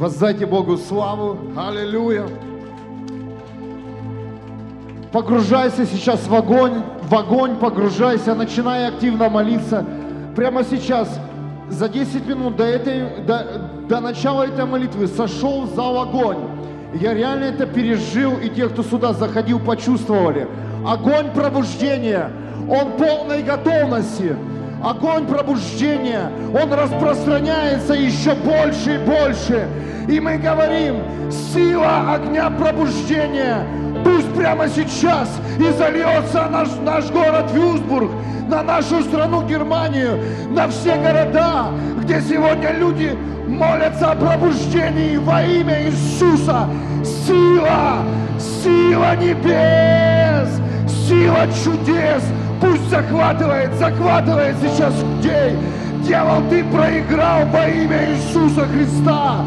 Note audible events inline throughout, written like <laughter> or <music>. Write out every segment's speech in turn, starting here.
Воздайте Богу славу. Аллилуйя. Погружайся сейчас в огонь, в огонь погружайся, начинай активно молиться. Прямо сейчас, за 10 минут до, этой, до, до начала этой молитвы сошел в зал огонь. Я реально это пережил, и те, кто сюда заходил, почувствовали. Огонь пробуждения, он полной готовности. Огонь пробуждения, он распространяется еще больше и больше. И мы говорим, сила огня пробуждения, пусть прямо сейчас и зальется наш, наш город Вюсбург, на нашу страну Германию, на все города, где сегодня люди молятся о пробуждении во имя Иисуса. Сила, сила небес, сила чудес, пусть захватывает, захватывает сейчас людей. Дьявол, ты проиграл во имя Иисуса Христа.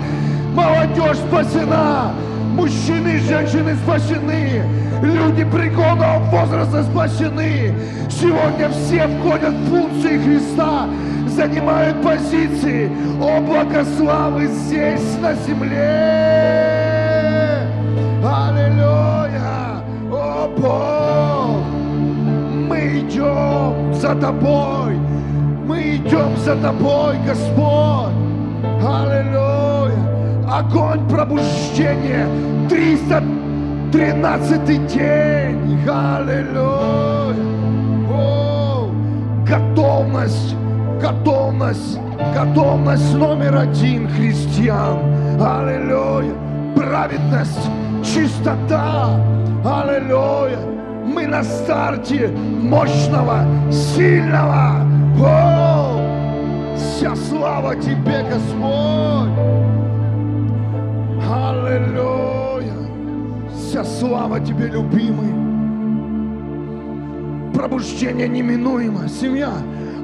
Молодежь спасена, мужчины женщины спасены, люди преклонного возраста спасены. Сегодня все входят в функции Христа, занимают позиции. Облако славы здесь, на земле. Аллилуйя! О, Бог! Идем за Тобой. Мы идем за Тобой, Господь. Аллилуйя! Огонь пробуждения. 313 день. Аллилуйя! Готовность, готовность, готовность номер один христиан. Аллилуйя! Праведность, чистота. Аллилуйя! Мы на старте мощного, сильного. О, вся слава Тебе, Господь. Аллилуйя. Вся слава Тебе, любимый. Пробуждение неминуемо. Семья,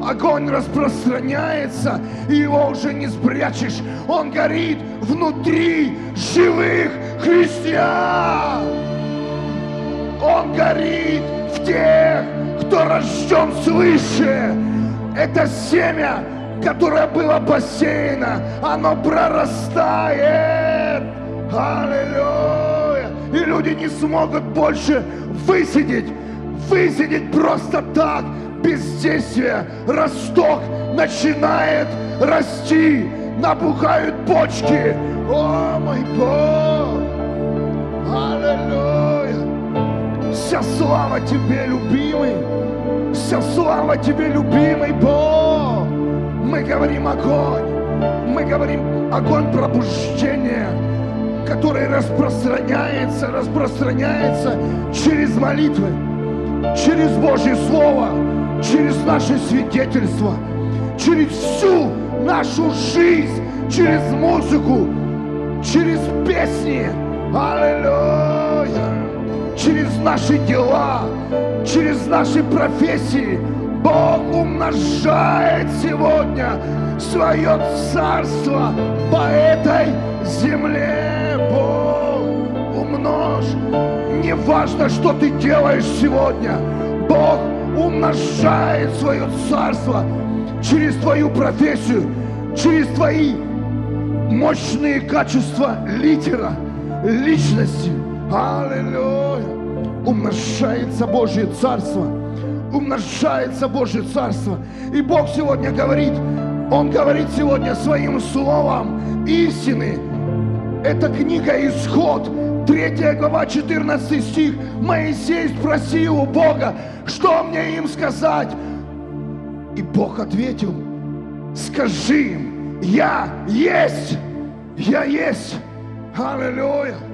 огонь распространяется, и его уже не спрячешь. Он горит внутри живых христиан. Он горит в тех, кто рожден свыше. Это семя, которое было посеяно, оно прорастает. Аллилуйя! И люди не смогут больше высидеть, высидеть просто так, бездействие. Росток начинает расти, набухают почки. О, мой Бог! Вся слава Тебе, любимый! Вся слава Тебе, любимый Бог! Мы говорим огонь! Мы говорим огонь пробуждения, который распространяется, распространяется через молитвы, через Божье Слово, через наше свидетельство, через всю нашу жизнь, через музыку, через песни. Аллилуйя! Через наши дела, через наши профессии. Бог умножает сегодня свое царство по этой земле. Бог умножь. Не важно, что ты делаешь сегодня. Бог умножает свое царство через твою профессию, через твои мощные качества лидера, личности. Аллилуйя! Умножается Божье Царство. Умножается Божье Царство. И Бог сегодня говорит, Он говорит сегодня своим словом истины. Это книга Исход, 3 глава, 14 стих. Моисей спросил у Бога, что мне им сказать? И Бог ответил, скажи им, я есть, я есть. Аллилуйя.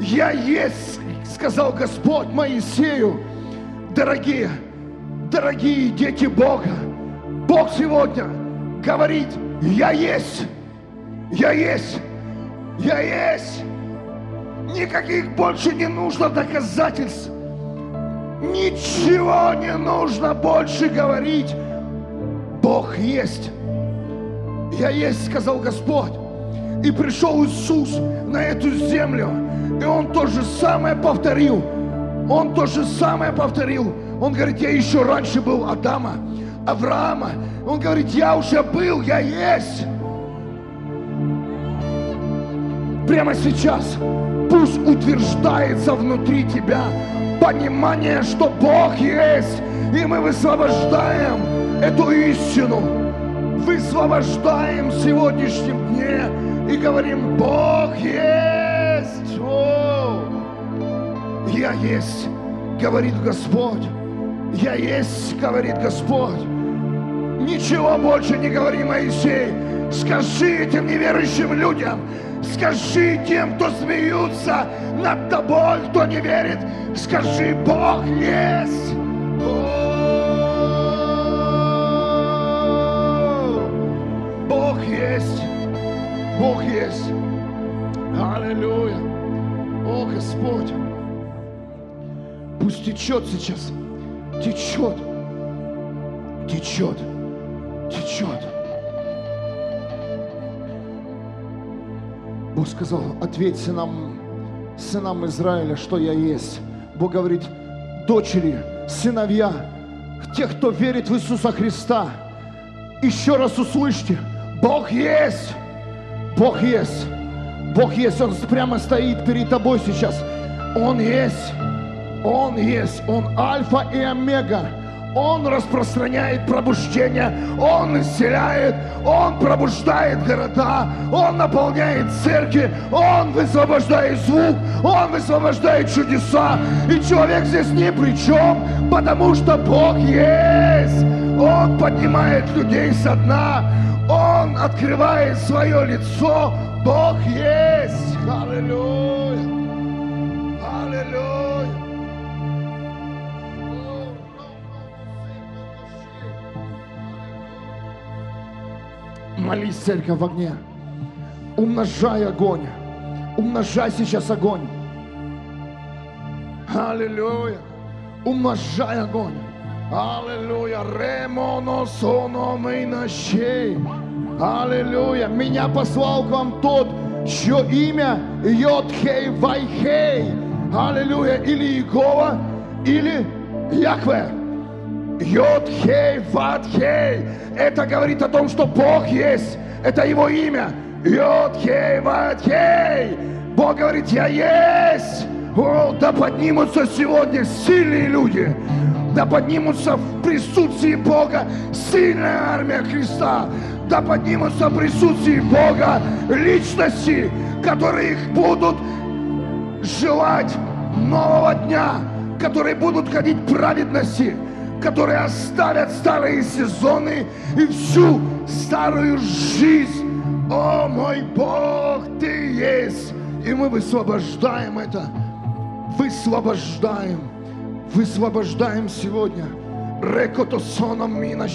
Я есть, сказал Господь Моисею. Дорогие, дорогие дети Бога, Бог сегодня говорит, я есть, я есть, я есть. Никаких больше не нужно доказательств. Ничего не нужно больше говорить. Бог есть. Я есть, сказал Господь. И пришел Иисус на эту землю. И Он то же самое повторил. Он то же самое повторил. Он говорит, я еще раньше был Адама, Авраама. Он говорит, я уже был, я есть. Прямо сейчас пусть утверждается внутри тебя понимание, что Бог есть, и мы высвобождаем эту истину, высвобождаем в сегодняшнем дне и говорим, Бог есть. Я есть, говорит Господь. Я есть, говорит Господь. Ничего больше не говори, Моисей. Скажи этим неверующим людям, скажи тем, кто смеются над тобой, кто не верит, скажи, Бог есть. Бог есть. Бог есть. Аллилуйя. О, Господь. Пусть течет сейчас. Течет. Течет. Течет. Бог сказал, ответь сынам, сынам Израиля, что я есть. Бог говорит, дочери, сыновья, тех, кто верит в Иисуса Христа, еще раз услышьте, Бог есть, Бог есть, Бог есть, Он прямо стоит перед тобой сейчас. Он есть, Он есть, Он Альфа и Омега. Он распространяет пробуждение, Он исцеляет, Он пробуждает города, Он наполняет церкви, Он высвобождает звук, Он высвобождает чудеса. И человек здесь ни при чем, потому что Бог есть. Он поднимает людей со дна, Он открывает свое лицо, Бог есть. Аллилуйя. Молись, церковь, в огне. Умножай огонь. Умножай сейчас огонь. Аллилуйя. Умножай огонь. Аллилуйя. Ремоно соно нощей. Аллилуйя. Меня послал к вам тот, чье имя Йодхей Вайхей. Аллилуйя. Или Иегова, или Яхве. Йод-Хей, Ват-Хей. Это говорит о том, что Бог есть. Это Его имя. Йод-Хей, Ват-Хей. Бог говорит, я есть. О, да поднимутся сегодня сильные люди. Да поднимутся в присутствии Бога сильная армия Христа. Да поднимутся в присутствии Бога личности, которые их будут желать нового дня, которые будут ходить в праведности, которые оставят старые сезоны и всю старую жизнь. О мой Бог, Ты есть! И мы высвобождаем это, высвобождаем, высвобождаем сегодня. Рекотосоном мина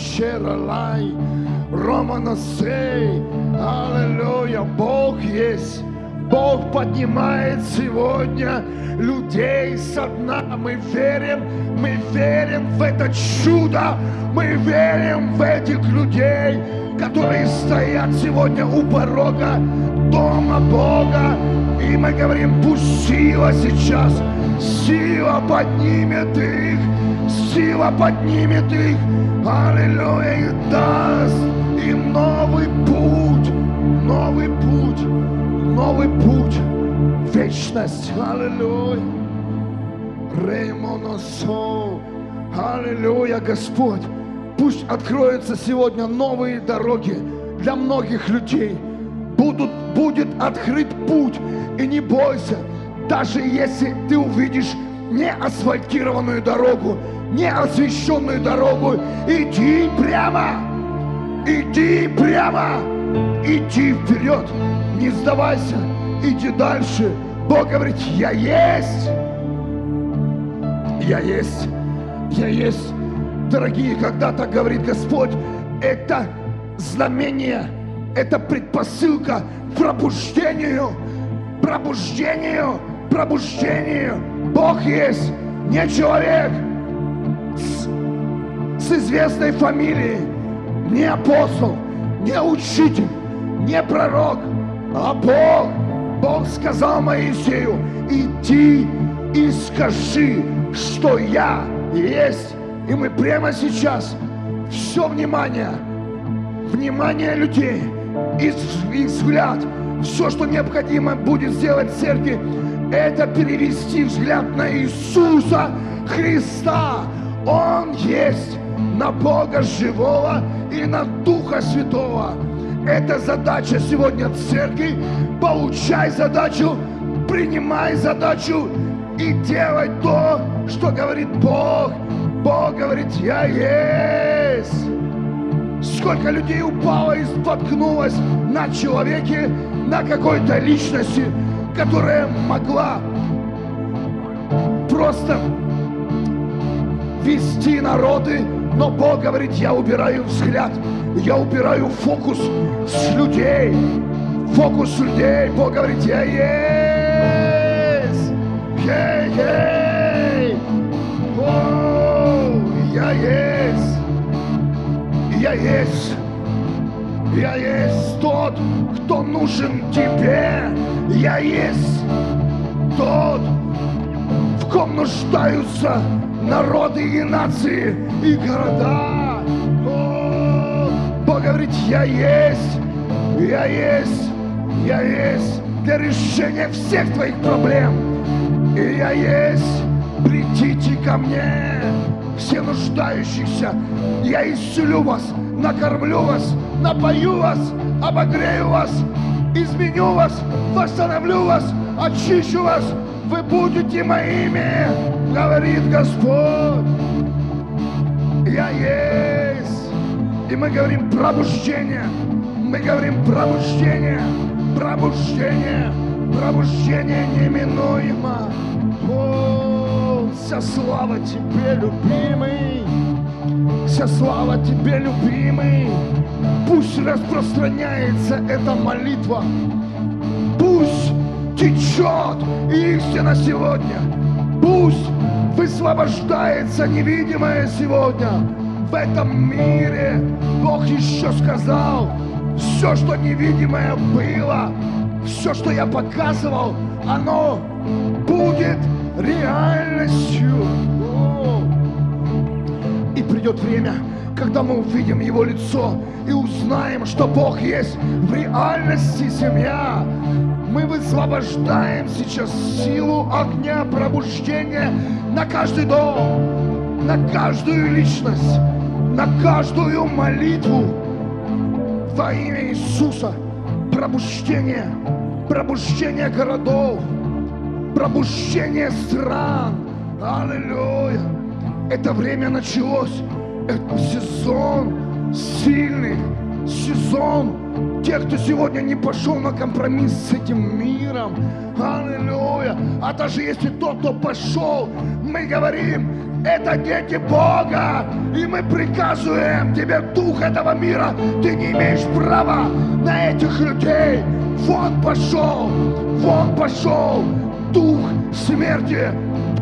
лай, Романа сей, Аллилуйя, Бог есть. Бог поднимает сегодня людей со дна. Мы верим, мы верим в это чудо, мы верим в этих людей, которые стоят сегодня у порога дома Бога. И мы говорим, пусть сила сейчас, сила поднимет их, сила поднимет их, аллилуйя, и даст им новый путь, новый путь, новый путь, вечность, аллилуйя. Реймоносо, аллилуйя, Господь. Пусть откроются сегодня новые дороги для многих людей. Будут, будет открыт путь. И не бойся, даже если ты увидишь не асфальтированную дорогу, не освещенную дорогу, иди прямо, иди прямо, иди вперед, не сдавайся, иди дальше. Бог говорит, я есть, я есть, я есть. Дорогие, когда так говорит Господь, это знамение, это предпосылка к пробуждению, пробуждению, пробуждению. Бог есть, не человек с, с известной фамилией, не апостол, не учитель, не пророк, а Бог. Бог сказал Моисею, иди и скажи, что я есть. И мы прямо сейчас все внимание, внимание людей, их, их взгляд Все, что необходимо будет сделать церкви, это перевести взгляд на Иисуса Христа. Он есть на Бога живого и на Духа Святого. Это задача сегодня церкви. Получай задачу, принимай задачу и делай то, что говорит Бог. Бог говорит, я есть. Сколько людей упало и споткнулось на человеке, на какой-то личности, которая могла просто вести народы, но Бог говорит, я убираю взгляд, я убираю фокус с людей, фокус людей. Бог говорит, я есть, я есть, О, я есть, я есть. Я есть тот, кто нужен тебе. Я есть тот, в ком нуждаются народы и нации и города. Бог говорит, я есть, я есть, я есть для решения всех твоих проблем. И я есть, придите ко мне, все нуждающихся. Я исцелю вас, накормлю вас, напою вас, обогрею вас, изменю вас, восстановлю вас, очищу вас. Вы будете моими, говорит Господь. Я есть. И мы говорим пробуждение. Мы говорим пробуждение. Пробуждение. Пробуждение неминуемо. О, вся слава тебе, любимый. Вся слава тебе, любимый. Пусть распространяется эта молитва. Пусть течет истина сегодня. Пусть высвобождается невидимое сегодня. В этом мире Бог еще сказал, все, что невидимое было, все, что я показывал, оно будет реальностью. И придет время, когда мы увидим Его лицо и узнаем, что Бог есть в реальности семья. Мы высвобождаем сейчас силу огня пробуждения на каждый дом, на каждую личность, на каждую молитву во имя Иисуса. Пробуждение, пробуждение городов, пробуждение стран. Аллилуйя. Это время началось. Это сезон сильных, сезон тех, кто сегодня не пошел на компромисс с этим миром. Аллилуйя. А даже если тот, кто пошел, мы говорим, это дети Бога. И мы приказываем тебе, дух этого мира, ты не имеешь права на этих людей. Вон пошел, вон пошел, дух смерти,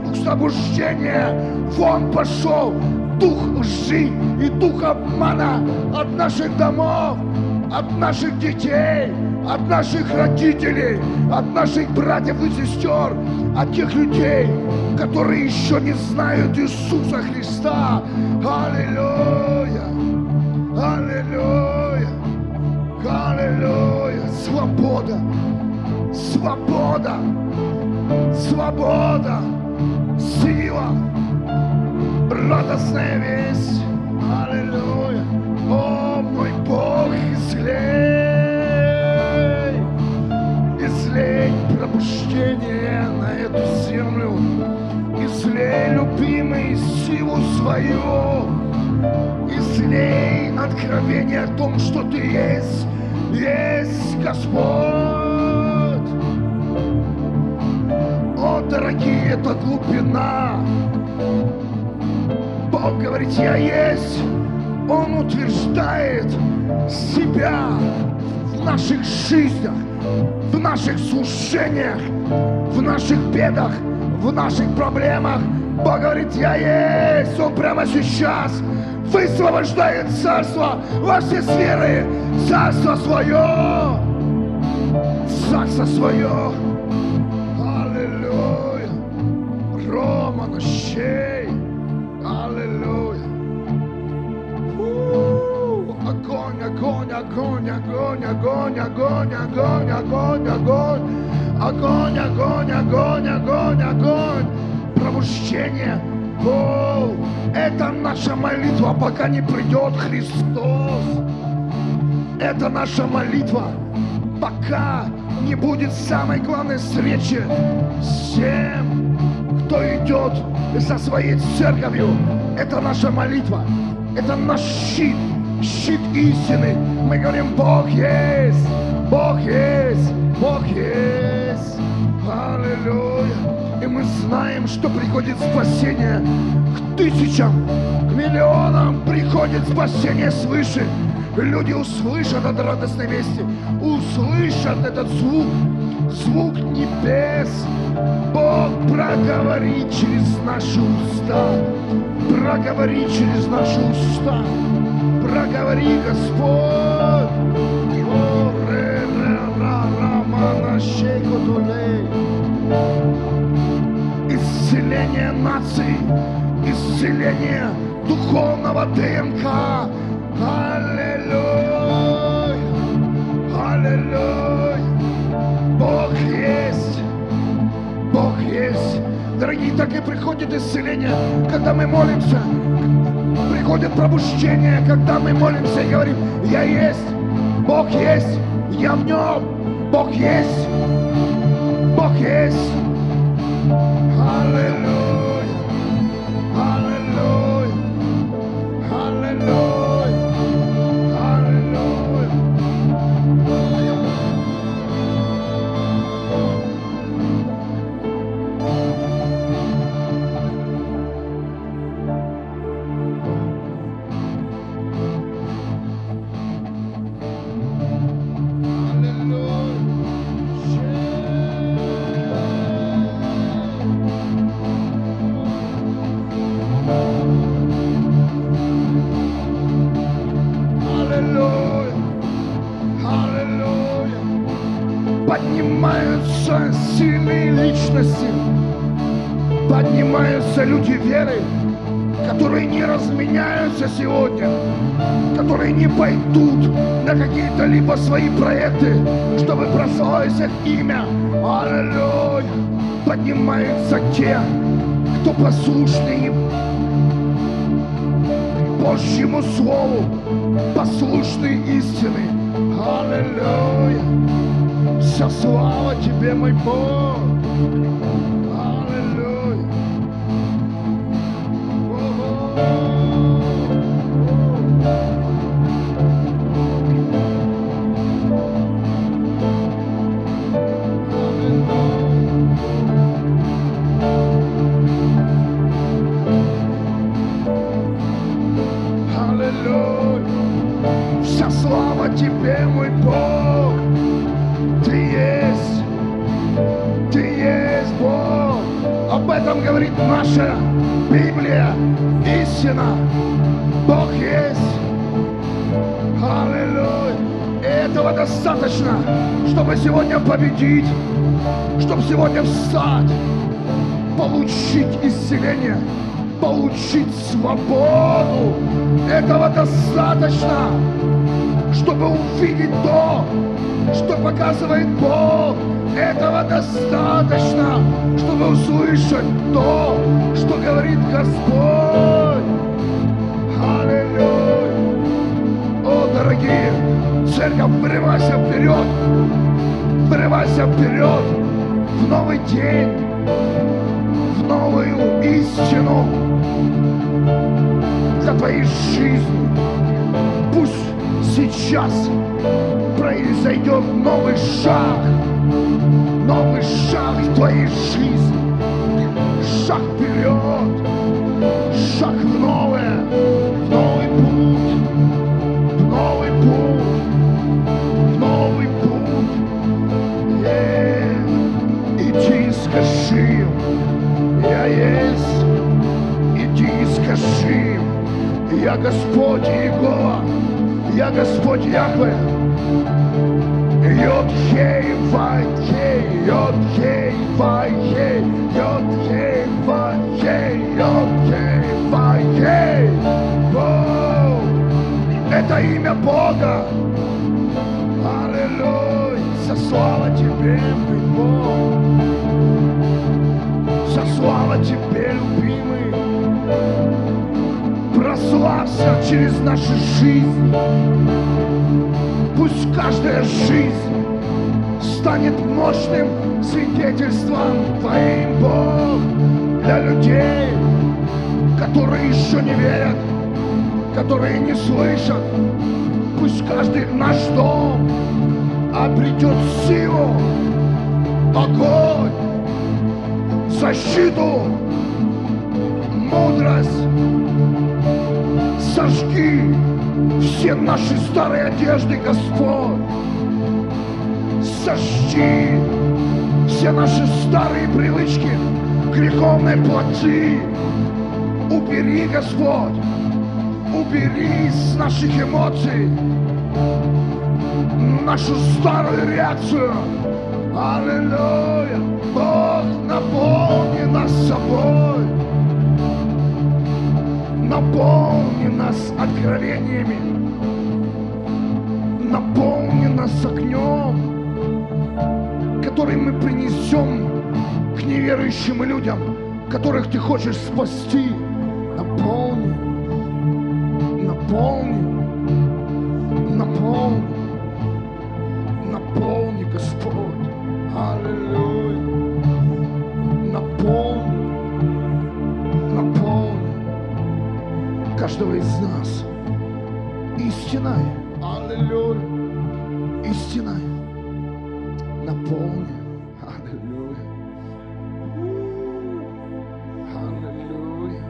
дух заблуждения, вон пошел, дух лжи и дух обмана от наших домов, от наших детей, от наших родителей, от наших братьев и сестер, от тех людей, которые еще не знают Иисуса Христа. Аллилуйя! Аллилуйя! Аллилуйя! Свобода! Свобода! Свобода! Сила! Радостная весть! Аллилуйя! О, мой Бог, излей! Излей пробуждение на эту землю! Излей, любимый, силу свою! Излей откровение о том, что ты есть, есть Господь! О, дорогие, это глубина! Бог говорит, я есть. Он утверждает себя в наших жизнях, в наших служениях, в наших бедах, в наших проблемах. Бог говорит, я есть. Он прямо сейчас высвобождает царство во все сферы. Царство свое. Царство свое. Аллилуйя. Рома. Аллилуйя. Огонь, огонь, огонь, огонь, огонь, огонь, огонь, огонь, огонь, огонь, огонь, огонь, пробуждение. О, это наша молитва, пока не придет Христос. Это наша молитва, пока не будет самой главной встречи с тем, кто идет за своей церковью. Это наша молитва, это наш щит, щит истины. Мы говорим, Бог есть, Бог есть, Бог есть. Аллилуйя. И мы знаем, что приходит спасение к тысячам, к миллионам приходит спасение свыше. Люди услышат это радостной вести, услышат этот звук, звук небес. Бог проговорит через наши уста, проговори через наши уста, проговори, Господь. О, ре, ре, ра, ра, мана, щейко, тулей. Исцеление наций, исцеление духовного ДНК. Аллилуйя! Аллилуйя! Бог есть! Бог есть! Дорогие, так и приходит исцеление, когда мы молимся. Приходит пробуждение, когда мы молимся и говорим, я есть, Бог есть, я в нем, Бог есть, Бог есть. Аллилуйя! Свои проекты, чтобы их имя. Аллилуйя! Поднимаются те, кто послушны Божьему Слову, послушны истины. Аллилуйя! Вся слава Тебе, мой Бог! Этом говорит наша Библия, истина! Бог есть! Аллилуйя! И этого достаточно, чтобы сегодня победить, чтобы сегодня встать, получить исцеление, получить свободу. Этого достаточно, чтобы увидеть то, что показывает Бог. Этого достаточно, чтобы услышать то, что говорит Господь. Аллилуйя! О, дорогие, церковь, врывайся вперед, врывайся вперед в новый день, в новую истину для твоей жизни. Пусть сейчас произойдет новый шаг, новый шаг в твоей жизни. Шаг вперед, шаг в новое, в новый путь, в новый путь, в новый путь. Е, Иди и скажи. Я есть. Иди и скажи. Я Господь Иегова, я Господь Яхве. Йод хей вай хей, йод хей вай хей, йод хей. Воу! Это имя Бога. слава Тебе, Бог. Вся слава Тебе, любимый. Прославься через наши жизни. Пусть каждая жизнь станет мощным свидетельством Твоим, Бог, для людей, которые еще не верят, которые не слышат. Пусть каждый наш дом обретет силу, огонь, защиту, мудрость. Сожги все наши старые одежды, Господь. Сожги все наши старые привычки, греховной плоти. Убери, Господь, убери из наших эмоций нашу старую реакцию. Аллилуйя! Бог, наполни нас собой. Наполни нас откровениями. Наполни нас огнем, который мы принесем к неверующим людям, которых ты хочешь спасти. Наполни, наполни, наполни, наполни, Господь. Аллилуйя. Наполни, наполни каждого из нас истиной. Аллилуйя. Истиной. Наполни. Аллилуйя. Аллилуйя.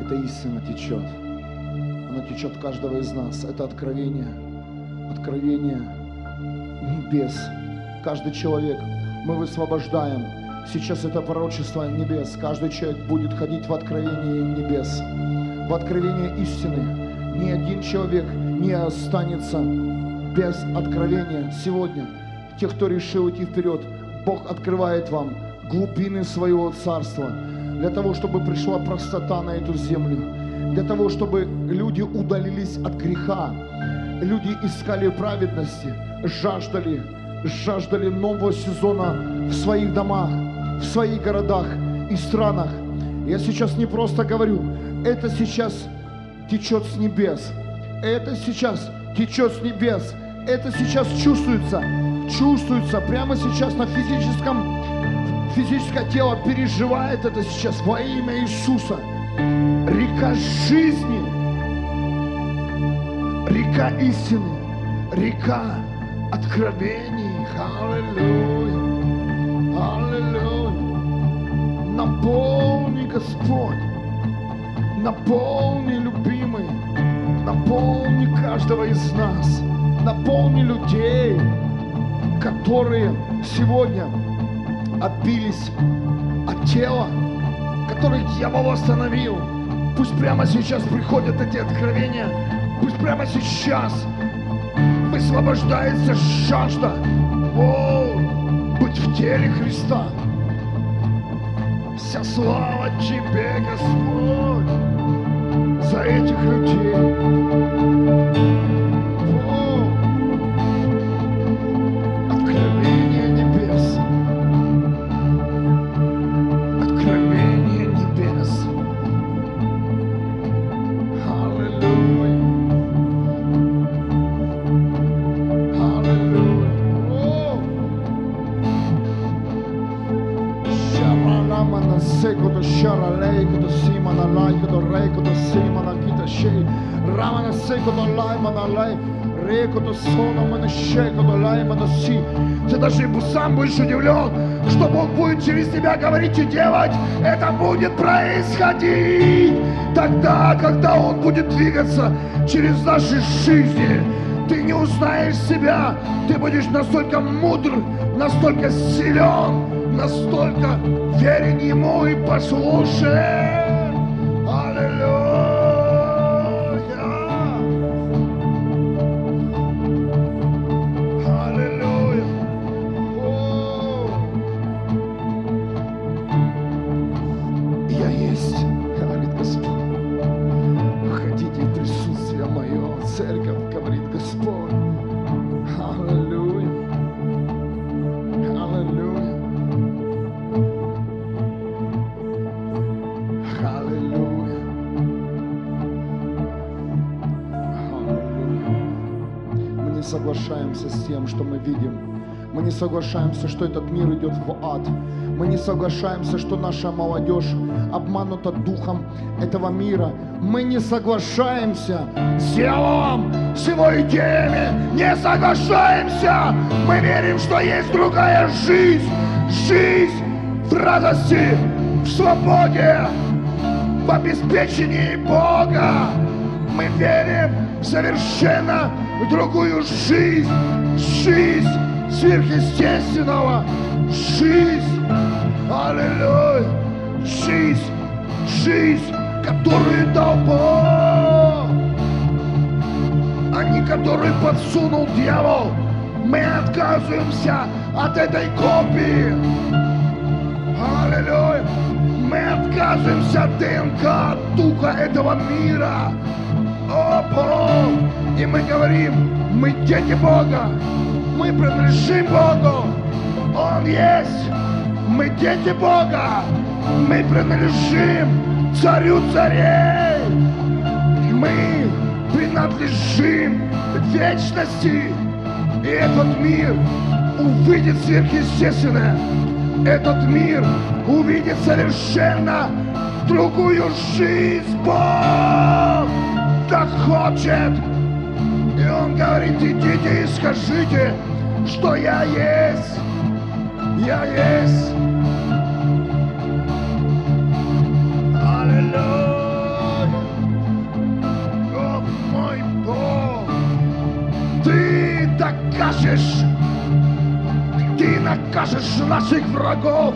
Эта истина течет. Она течет каждого из нас. Это откровение. Откровение небес. Каждый человек мы высвобождаем. Сейчас это пророчество небес. Каждый человек будет ходить в откровение небес. В откровение истины. Ни один человек не останется без откровения сегодня. Те, кто решил идти вперед, Бог открывает вам глубины своего царства для того, чтобы пришла простота на эту землю, для того, чтобы люди удалились от греха, люди искали праведности, жаждали, жаждали нового сезона в своих домах, в своих городах и странах. Я сейчас не просто говорю, это сейчас течет с небес. Это сейчас течет с небес. Это сейчас чувствуется, чувствуется прямо сейчас на физическом, физическое тело переживает это сейчас во имя Иисуса. Река жизни, река истины, река откровений. Аллилуйя. Аллилуйя. Наполни, Господь. Наполни, любимый. Наполни каждого из нас. Наполни людей, которые сегодня отбились от тела, которых дьявол остановил. Пусть прямо сейчас приходят эти откровения. Пусть прямо сейчас высвобождается жажда. О, быть в теле Христа. Вся слава Тебе, Господь, за этих людей. Рекото сономана шекото лаймана си Ты даже сам будешь удивлен, что Бог будет через тебя говорить и делать. Это будет происходить тогда, когда Он будет двигаться через наши жизни. Ты не узнаешь себя, ты будешь настолько мудр, настолько силен, настолько верен Ему и послушен. говорит Господь. Аллилуйя. Аллилуйя. Аллилуйя. Аллилуйя. Мы не соглашаемся с тем, что мы видим. Мы не соглашаемся, что этот мир идет в ад. Мы не соглашаемся, что наша молодежь обманута духом этого мира. Мы не соглашаемся с дьяволом, с его идеями. Не соглашаемся. Мы верим, что есть другая жизнь. Жизнь в радости, в свободе, в обеспечении Бога. Мы верим в совершенно другую жизнь. Жизнь сверхъестественного. Жизнь. Аллилуйя. Жизнь. Жизнь, которую дал Бог. А не которую подсунул дьявол. Мы отказываемся от этой копии. Аллилуйя. Мы отказываемся от ДНК, от духа этого мира. О, Бог! И мы говорим, мы дети Бога. Мы принадлежим Богу. Он есть. Мы дети Бога. Мы принадлежим царю царей. Мы принадлежим вечности. И этот мир увидит сверхъестественное. Этот мир увидит совершенно другую жизнь. Бог так хочет. И Он говорит, идите и скажите, что я есть. Я есть. Аллилуйя. О, мой Бог. Ты докажешь. Ты накажешь наших врагов.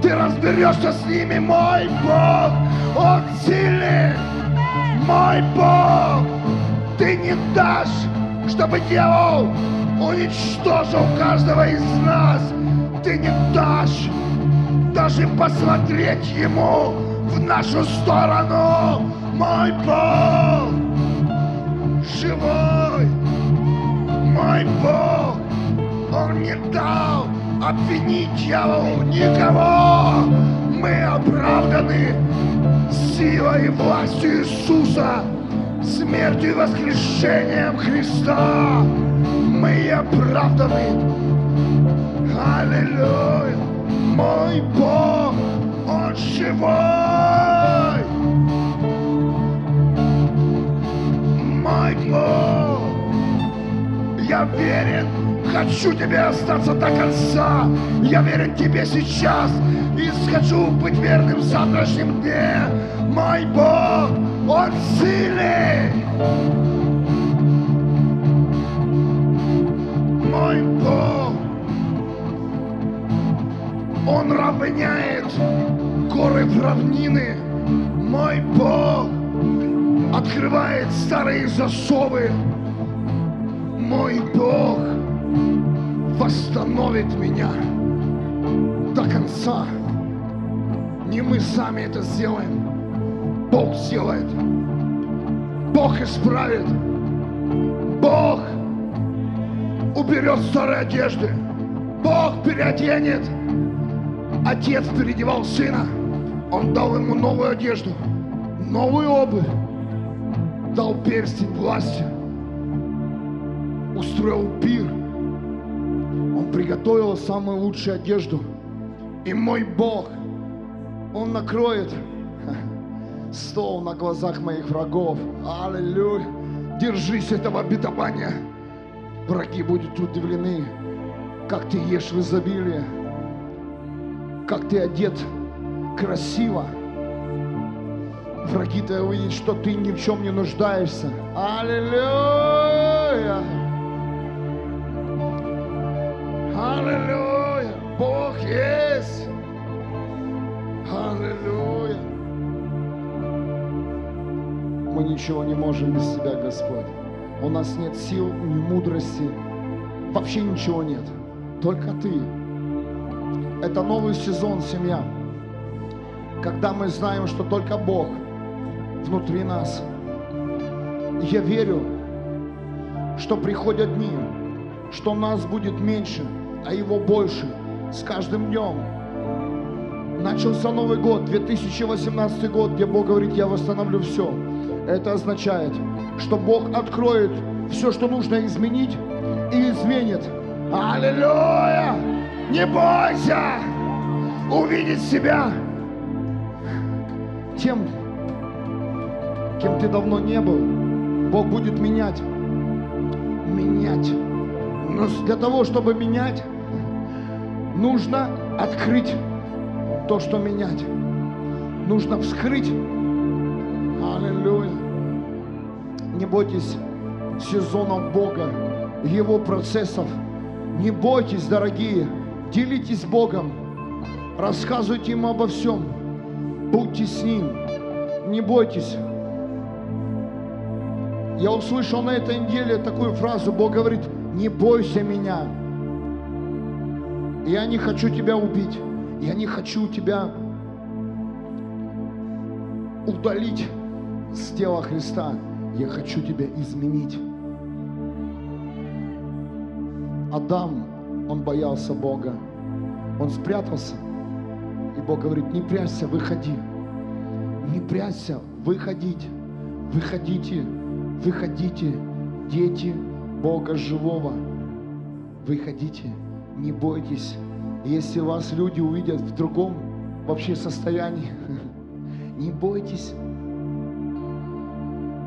Ты разберешься с ними, мой Бог. Он сильный. Мой Бог. Ты не дашь, чтобы дьявол уничтожил каждого из нас. Ты не дашь даже посмотреть ему в нашу сторону. Мой Бог живой. Мой Бог, Он не дал обвинить дьяволу никого. Мы оправданы силой и властью Иисуса смертью и воскрешением Христа мы оправданы. Аллилуйя! Мой Бог, Он живой! Мой Бог! Я верен, хочу тебе остаться до конца. Я верен тебе сейчас и хочу быть верным в завтрашнем дне. Мой Бог, Он сильный. Мой Бог, Он равняет горы в равнины. Мой Бог открывает старые засовы. Мой Бог восстановит меня до конца. Не мы сами это сделаем. Бог сделает. Бог исправит. Бог уберет старые одежды. Бог переоденет. Отец переодевал сына. Он дал ему новую одежду, новую обувь, дал перстень власти, устроил пир. Он приготовил самую лучшую одежду. И мой Бог, Он накроет стол на глазах моих врагов. Аллилуйя. Держись этого обетования. Враги будут удивлены, как ты ешь в изобилии, как ты одет красиво. Враги-то увидят, что ты ни в чем не нуждаешься. Аллилуйя! Аллилуйя! Бог есть! Аллилуйя! Мы ничего не можем без Тебя, Господь. У нас нет сил, ни мудрости, вообще ничего нет. Только Ты. Это новый сезон, семья, когда мы знаем, что только Бог внутри нас. Я верю, что приходят дни, что нас будет меньше, а Его больше с каждым днем. Начался Новый год, 2018 год, где Бог говорит, я восстановлю все. Это означает, что Бог откроет все, что нужно изменить, и изменит. Аллилуйя! Не бойся увидеть себя Тем, кем ты давно не был, Бог будет менять. Менять. Но для того, чтобы менять, нужно открыть то, что менять. Нужно вскрыть. Аллилуйя. Не бойтесь сезонов Бога, Его процессов. Не бойтесь, дорогие. Делитесь с Богом. Рассказывайте Ему обо всем. Будьте с Ним. Не бойтесь. Я услышал на этой неделе такую фразу. Бог говорит, не бойся меня. Я не хочу тебя убить. Я не хочу тебя удалить с тела Христа. Я хочу тебя изменить. Адам, он боялся Бога. Он спрятался. И Бог говорит, не прячься, выходи. Не прячься, выходите. Выходите, выходите, дети Бога живого. Выходите, не бойтесь. Если вас люди увидят в другом вообще состоянии, <laughs> не бойтесь.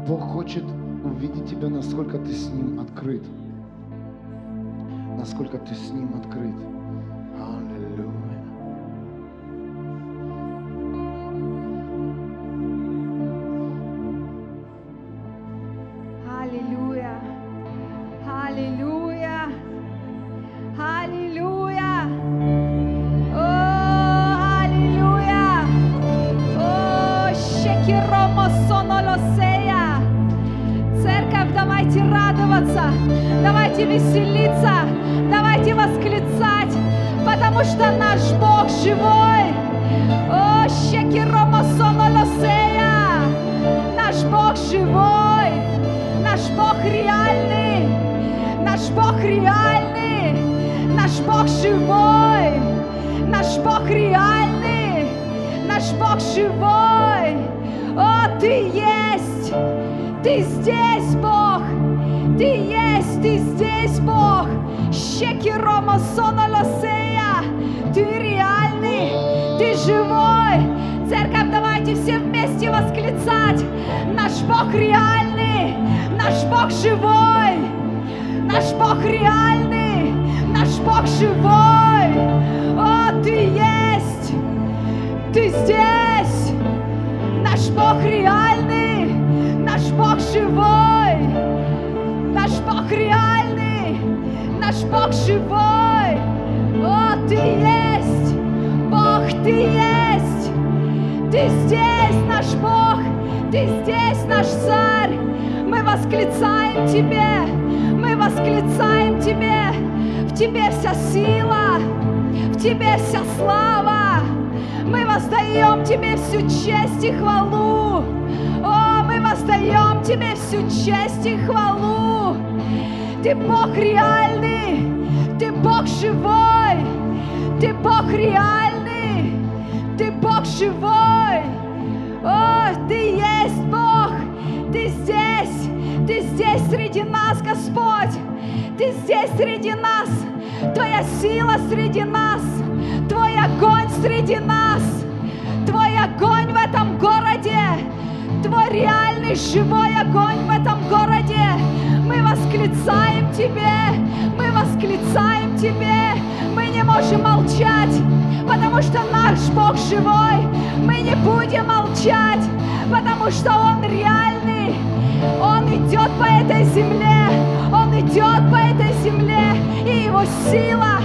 Бог хочет увидеть тебя, насколько ты с Ним открыт. Насколько ты с Ним открыт. Ты здесь, наш Бог, Ты здесь, наш Царь. Мы восклицаем Тебе, мы восклицаем Тебе. В Тебе вся сила, в Тебе вся слава. Мы воздаем Тебе всю честь и хвалу. О, мы воздаем Тебе всю честь и хвалу. Ты Бог реальный, Ты Бог живой, Ты Бог реальный, Бог живой. О, Ты есть Бог, Ты здесь, Ты здесь среди нас, Господь. Ты здесь среди нас, Твоя сила среди нас, Твой огонь среди нас, Твой огонь в этом городе, Твой реальный живой огонь в этом городе. Мы восклицаем Тебе, мы восклицаем Тебе, мы не можем молчать, потому что наш Бог живой. Мы не будем молчать, потому что Он реальный. Он идет по этой земле, Он идет по этой земле, и Его сила,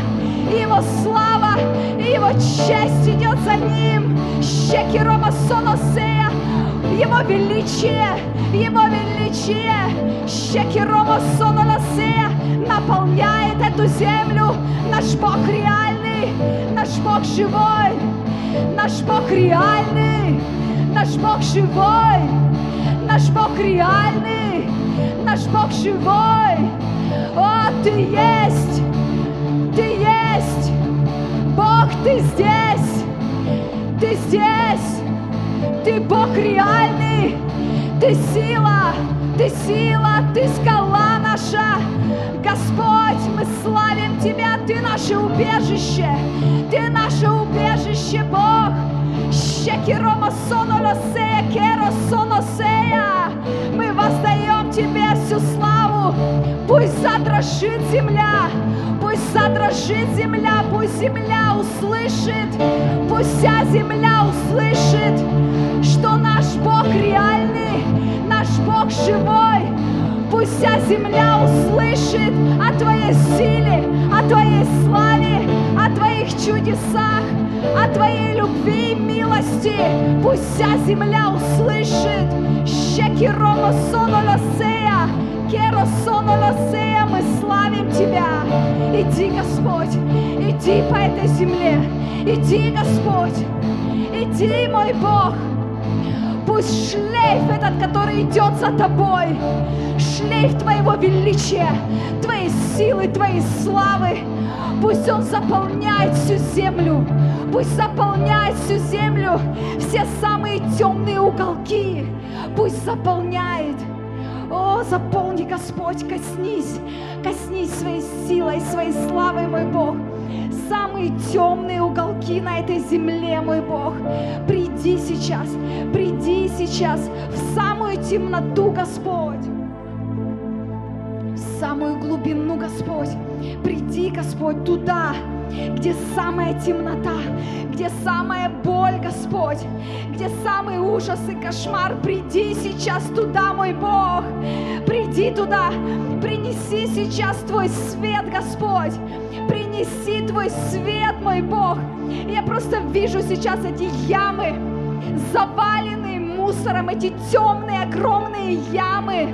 и Его слава, и Его честь идет за Ним. Щеки Рома Соносея, Его величие, Его величие, щеки Рома Соносея наполняет эту землю. Наш Бог реальный, наш Бог живой, наш Бог реальный, наш Бог живой, наш Бог реальный, наш Бог живой. О, Ты есть, Ты есть, Бог, Ты здесь, Ты здесь, Ты Бог реальный, Ты сила, Ты сила, Ты скала наша. Господь, мы славим Тебя, Ты наше убежище, Ты наше убежище, Бог. Щекирома сонолосея, керо соносея. Мы воздаем Тебе всю славу. Пусть задрожит земля, пусть задрожит земля, пусть земля услышит, пусть вся земля услышит, что наш Бог реальный, наш Бог живой. Пусть вся земля услышит о Твоей силе, о Твоей славе, о Твоих чудесах, о Твоей любви и милости. Пусть вся земля услышит. Щеки Рома Сонолосея, Керо Сонолосея, мы славим Тебя. Иди, Господь, иди по этой земле. Иди, Господь, иди, мой Бог. Пусть шлейф этот, который идет за тобой, шлейф твоего величия, твоей силы, твоей славы, пусть он заполняет всю землю, пусть заполняет всю землю, все самые темные уголки, пусть заполняет. О, заполни, Господь, коснись, коснись своей силой, своей славой, мой Бог. Самые темные уголки на этой земле, мой Бог. Приди сейчас, приди сейчас в самую темноту, Господь. В самую глубину, Господь. Приди, Господь, туда, где самая темнота, где самая боль, Господь, где самый ужас и кошмар. Приди сейчас туда, мой Бог. Приди туда, принеси сейчас Твой свет, Господь. Принеси Твой свет, мой Бог. Я просто вижу сейчас эти ямы, заваленные мусором, эти темные, огромные ямы.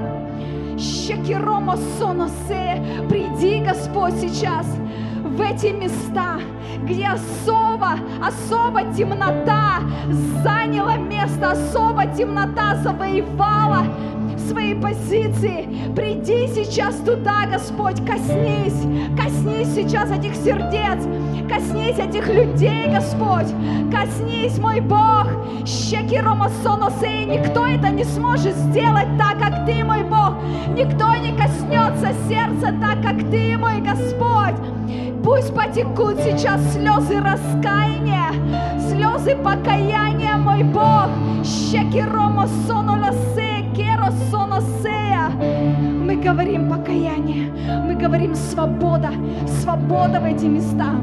Щекиромо соносе. Приди, Господь, сейчас в эти места, где особо, особо темнота заняла место, особо темнота завоевала свои позиции. Приди сейчас туда, Господь, коснись, коснись сейчас этих сердец, коснись этих людей, Господь, коснись, мой Бог. Щеки Ромасоносей, никто это не сможет сделать так, как Ты, мой Бог. Никто не коснется сердца так, как Ты, мой Господь. Пусть потекут сейчас слезы раскаяния, слезы покаяния, мой Бог. Щеки Соносея. Мы говорим покаяние, мы говорим свобода, свобода в эти места.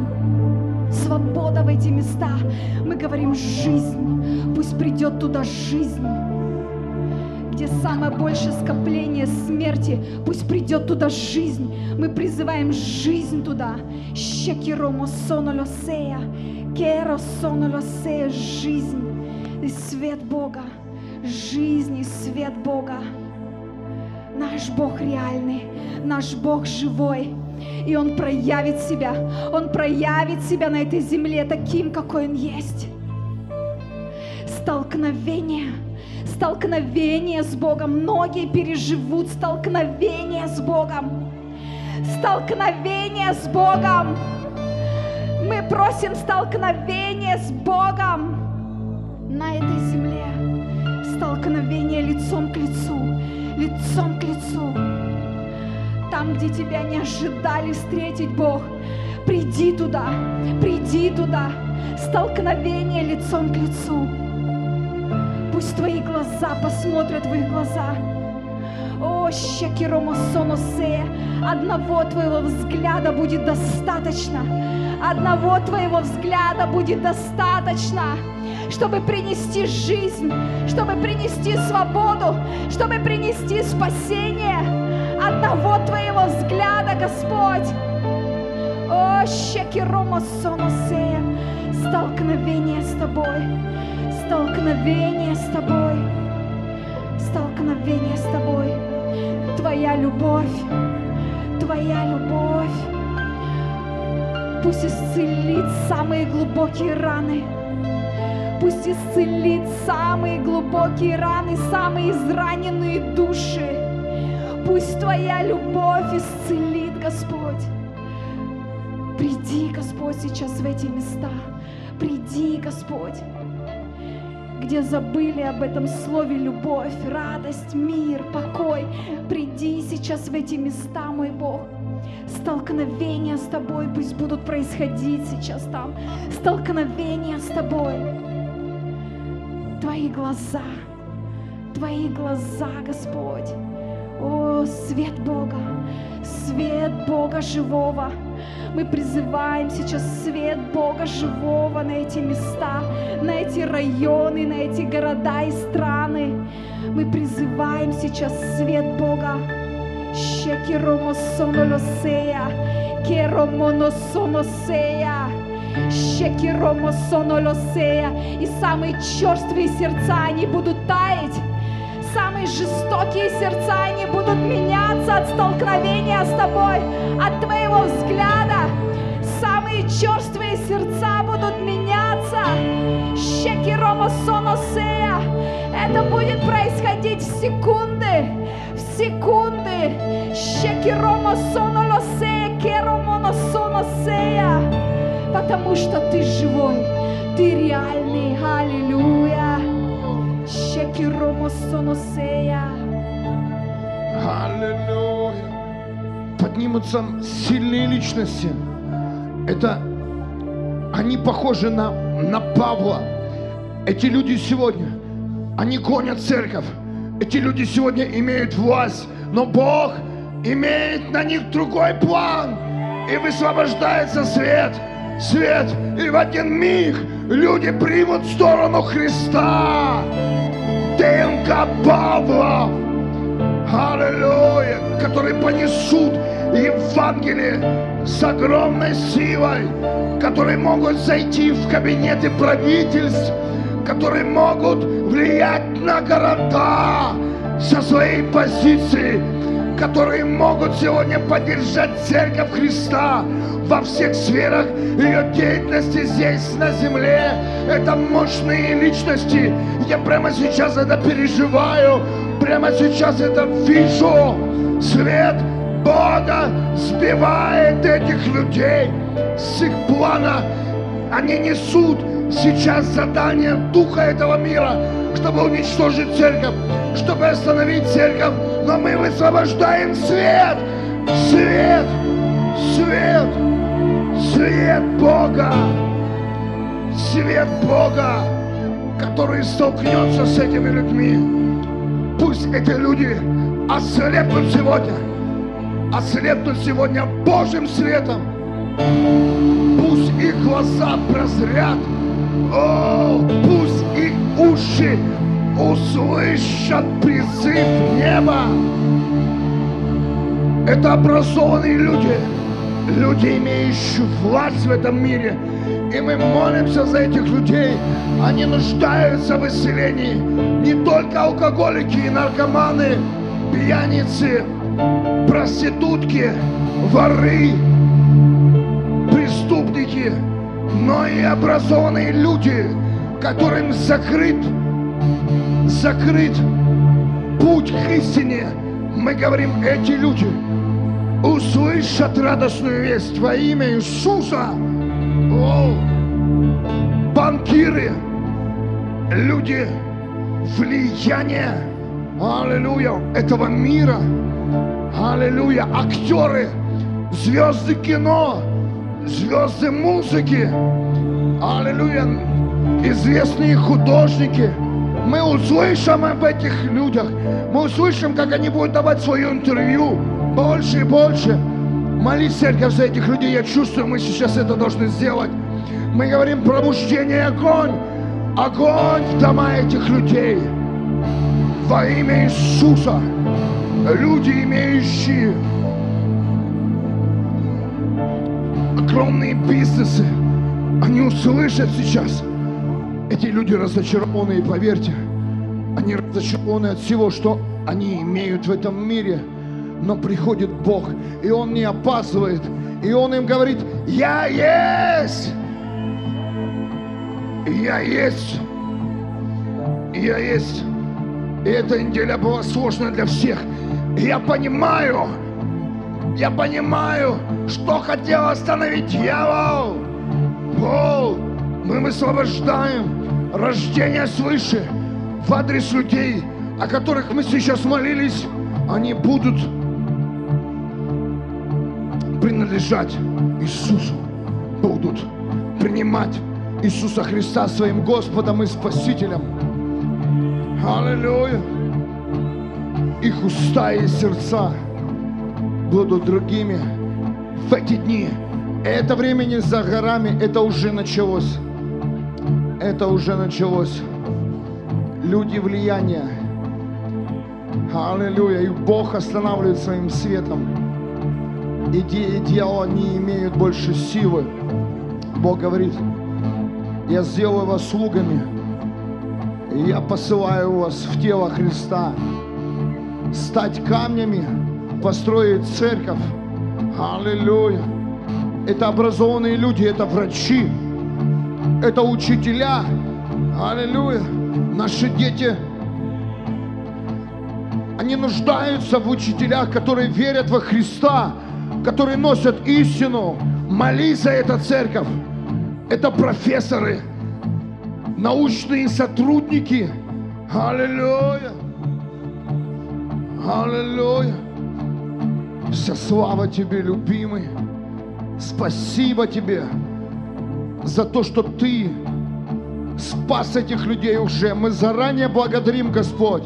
Свобода в эти места. Мы говорим жизнь. Пусть придет туда жизнь где самое большее скопление смерти, пусть придет туда жизнь. Мы призываем жизнь туда. Щекиромо сонолосея, керо сонолосея, жизнь и свет Бога, жизнь и свет Бога. Наш Бог реальный, наш Бог живой. И Он проявит себя, Он проявит себя на этой земле таким, какой Он есть. Столкновение, столкновение с Богом. Многие переживут столкновение с Богом. Столкновение с Богом. Мы просим столкновение с Богом на этой земле. Столкновение лицом к лицу, лицом к лицу. Там, где тебя не ожидали встретить Бог, приди туда, приди туда. Столкновение лицом к лицу. Пусть твои глаза посмотрят в их глаза. О, щекиромосоносе, одного твоего взгляда будет достаточно. Одного твоего взгляда будет достаточно, чтобы принести жизнь, чтобы принести свободу, чтобы принести спасение. Одного твоего взгляда, Господь. О, щекиромосоносе, столкновение с тобой, столкновение с тобой, столкновение с тобой. Твоя любовь, Твоя любовь пусть исцелит самые глубокие раны. Пусть исцелит самые глубокие раны, самые израненные души. Пусть Твоя любовь исцелит, Господь. Приди, Господь, сейчас в эти места. Приди, Господь. где забыли об этом слове любовь, радость, мир, покой. Приди сейчас в эти места, мой Бог. Столкновения с Тобой пусть будут происходить сейчас там. Столкновения с Тобой. Твои глаза, Твои глаза, Господь. О, свет Бога, свет Бога живого. Мы призываем сейчас свет Бога живого на эти места, на эти районы, на эти города и страны. Мы призываем сейчас свет Бога. Shekiro sono lo sea. И самые черствые сердца, они будут таять. Самые жестокие сердца, они будут меняться от столкновения с тобой, от твоего взгляда. Самые черствые сердца будут меняться. Sono sea. Это будет происходить в секунды, в секунды. Shekiro sono lo sea, Потому что ты живой, ты реальный, аллилуйя. Аллилуйя. Поднимутся сильные личности. Это они похожи на, на Павла. Эти люди сегодня, они гонят церковь. Эти люди сегодня имеют власть, но Бог имеет на них другой план. И высвобождается свет, свет. И в один миг люди примут сторону Христа. ДНК Павла. Аллилуйя! Которые понесут Евангелие с огромной силой, которые могут зайти в кабинеты правительств, которые могут влиять на города со своей позиции, которые могут сегодня поддержать Церковь Христа во всех сферах ее деятельности здесь, на земле. Это мощные личности. Я прямо сейчас это переживаю, прямо сейчас это вижу. Свет Бога сбивает этих людей с их плана. Они несут сейчас задание духа этого мира, чтобы уничтожить церковь, чтобы остановить церковь. Но мы высвобождаем свет, свет, свет, свет Бога, свет Бога, который столкнется с этими людьми. Пусть эти люди ослепнут сегодня, ослепнут сегодня Божьим светом. Пусть их глаза прозрят, о, пусть их уши услышат призыв неба. Это образованные люди, люди, имеющие власть в этом мире. И мы молимся за этих людей. Они нуждаются в исцелении. Не только алкоголики и наркоманы, пьяницы, проститутки, воры, преступники, но и образованные люди, которым закрыт, закрыт путь к истине. Мы говорим, эти люди услышат радостную весть во имя Иисуса. О, банкиры, люди влияния, аллилуйя, этого мира, аллилуйя, актеры, звезды кино, звезды музыки, аллилуйя, известные художники. Мы услышим об этих людях, мы услышим, как они будут давать свое интервью больше и больше. Молись, церковь, за этих людей. Я чувствую, мы сейчас это должны сделать. Мы говорим пробуждение и огонь. Огонь в дома этих людей. Во имя Иисуса. Люди, имеющие огромные бизнесы, они услышат сейчас. Эти люди разочарованные, поверьте. Они разочарованы от всего, что они имеют в этом мире. Но приходит Бог, и Он не опаздывает. И Он им говорит, я есть. Я есть. Я есть. И эта неделя была сложная для всех. И я понимаю, я понимаю, что хотел остановить дьявол. Пол, мы высвобождаем рождение свыше в адрес людей, о которых мы сейчас молились, они будут принадлежать Иисусу, будут принимать Иисуса Христа своим Господом и Спасителем. Аллилуйя! Их уста и сердца будут другими в эти дни. Это время не за горами, это уже началось. Это уже началось. Люди влияния. Аллилуйя. И Бог останавливает своим светом. Идеи дьявола не имеют больше силы. Бог говорит, я сделаю вас слугами, и я посылаю вас в тело Христа. Стать камнями, построить церковь. Аллилуйя. Это образованные люди, это врачи, это учителя. Аллилуйя. Наши дети, они нуждаются в учителях, которые верят во Христа, которые носят истину. Молись за эту церковь. Это профессоры, научные сотрудники. Аллилуйя. Аллилуйя. Вся слава Тебе, любимый. Спасибо Тебе за то, что Ты спас этих людей уже. Мы заранее благодарим, Господь.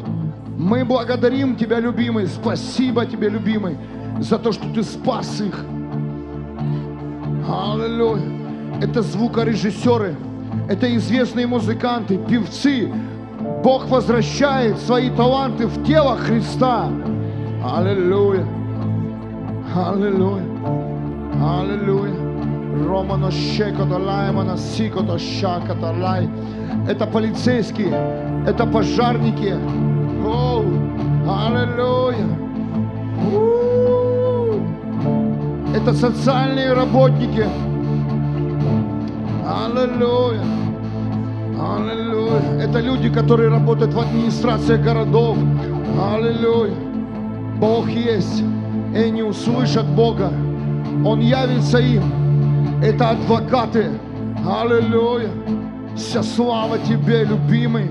Мы благодарим Тебя, любимый. Спасибо Тебе, любимый, за то, что Ты спас их. Аллилуйя. Это звукорежиссеры, это известные музыканты, певцы. Бог возвращает свои таланты в тело Христа. Аллилуйя. Аллилуйя. Аллилуйя. Романо щекота лаймана сикота шакота лай. Это полицейские, это пожарники. О, аллилуйя. Это социальные работники. Аллилуйя. Аллилуйя. Это люди, которые работают в администрации городов. Аллилуйя. Бог есть. И они услышат Бога. Он явится им. Это адвокаты. Аллилуйя. Вся слава Тебе, любимый.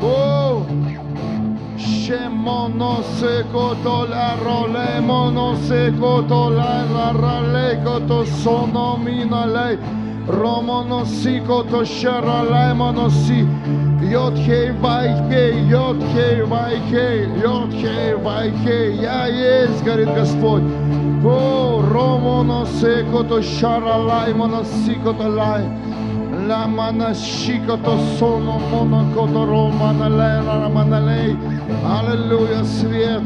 О! Шемоно секото ла роле моно секото ла ла рале кото соно миналей ромоно сикото шарале моноси Йод хей вай хей, йод хей. Я есть, говорит Господь. О, ромоно секото шаралай моносикото лай. La manashikoto sono monokото романалей романалей. Аллилуйя, свет,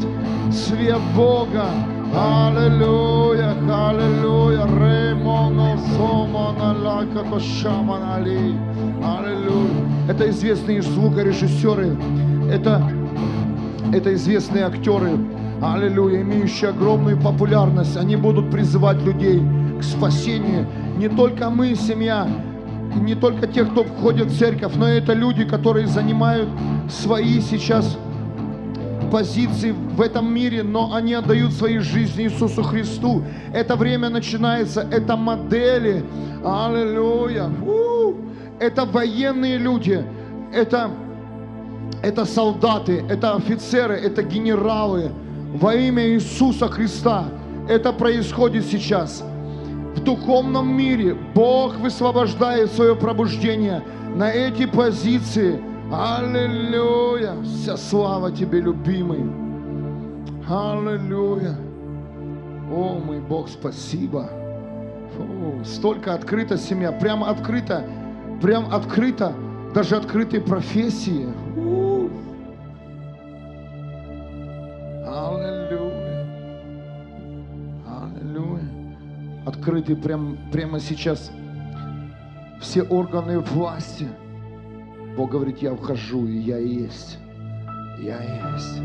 свет Бога. Аллилуйя, аллилуйя. Ремоно сомоналакото шаманали. Аллилуйя. Это известные звукорежиссеры. Это, это известные актеры. Аллилуйя, имеющие огромную популярность. Они будут призывать людей к спасению. Не только мы, семья, и не только те, кто входит в церковь, но это люди, которые занимают свои сейчас позиции в этом мире, но они отдают свои жизни Иисусу Христу. Это время начинается, это модели. Аллилуйя. У! Это военные люди, это, это солдаты, это офицеры, это генералы. Во имя Иисуса Христа это происходит сейчас. В духовном мире Бог высвобождает свое пробуждение на эти позиции. Аллилуйя! Вся слава Тебе, любимый. Аллилуйя! О, мой Бог, спасибо. Фу, столько открыта семья, прям открыто, прям открыто, даже открытые профессии. Открыты прям, прямо сейчас все органы власти. Бог говорит, я вхожу, и я есть. Я есть.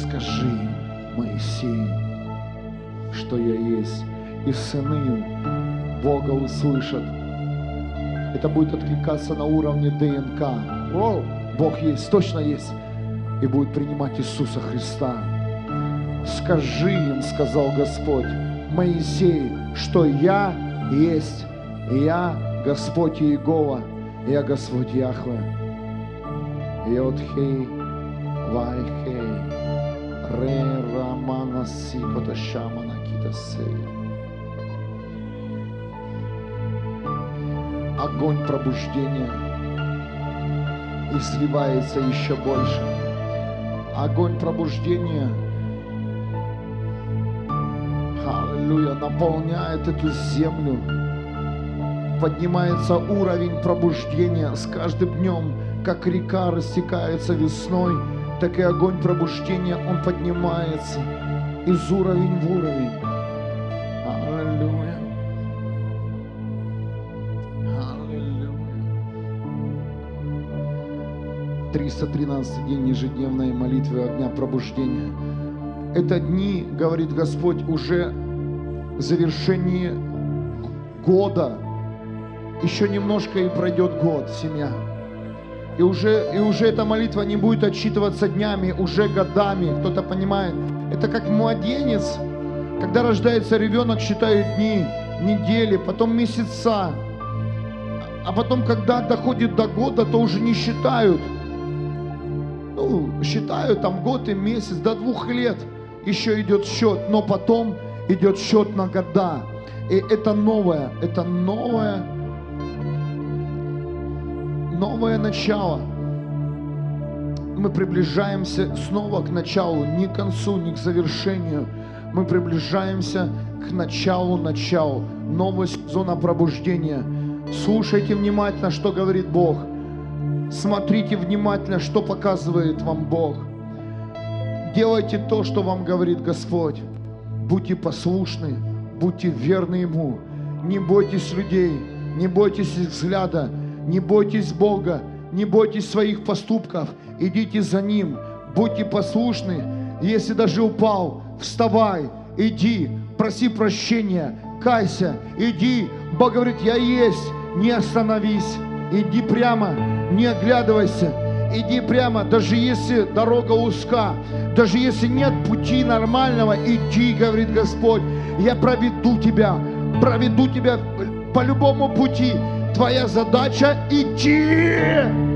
Скажи Моисей, что я есть. И сыны Бога услышат. Это будет откликаться на уровне ДНК. О, Бог есть, точно есть. И будет принимать Иисуса Христа. Скажи им, сказал Господь, Моисей, что я есть. Я Господь Иегова, я Господь Яхве. Йод хей, вай хей, ре рамана сикота шамана кита сей. Огонь пробуждения и сливается еще больше. Огонь пробуждения Аллилуйя, наполняет эту землю. Поднимается уровень пробуждения с каждым днем, как река растекается весной, так и огонь пробуждения, он поднимается из уровень в уровень. Аллилуйя. Аллилуйя. 313 день ежедневной молитвы огня пробуждения. Это дни, говорит Господь, уже завершение года. Еще немножко и пройдет год, семья. И уже, и уже эта молитва не будет отчитываться днями, уже годами. Кто-то понимает. Это как младенец, когда рождается ребенок, считают дни, недели, потом месяца. А потом, когда доходит до года, то уже не считают. Ну, считают там год и месяц, до двух лет еще идет счет. Но потом идет счет на года. И это новое, это новое, новое начало. Мы приближаемся снова к началу, не к концу, не к завершению. Мы приближаемся к началу началу, нового сезона пробуждения. Слушайте внимательно, что говорит Бог. Смотрите внимательно, что показывает вам Бог. Делайте то, что вам говорит Господь. Будьте послушны, будьте верны Ему. Не бойтесь людей, не бойтесь их взгляда, не бойтесь Бога, не бойтесь своих поступков. Идите за Ним, будьте послушны. Если даже упал, вставай, иди, проси прощения, кайся, иди. Бог говорит, я есть, не остановись, иди прямо, не оглядывайся, иди прямо, даже если дорога узка, даже если нет пути нормального, иди, говорит Господь, я проведу тебя, проведу тебя по любому пути. Твоя задача идти.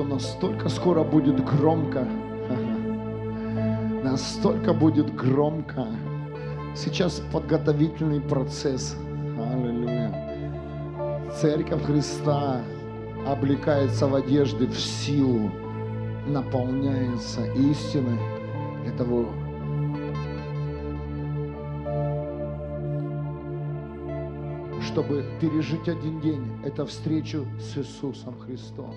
Что настолько скоро будет громко, настолько будет громко. Сейчас подготовительный процесс. Аллилуйя. Церковь Христа облекается в одежды, в силу, наполняется истиной для того, чтобы пережить один день, это встречу с Иисусом Христом.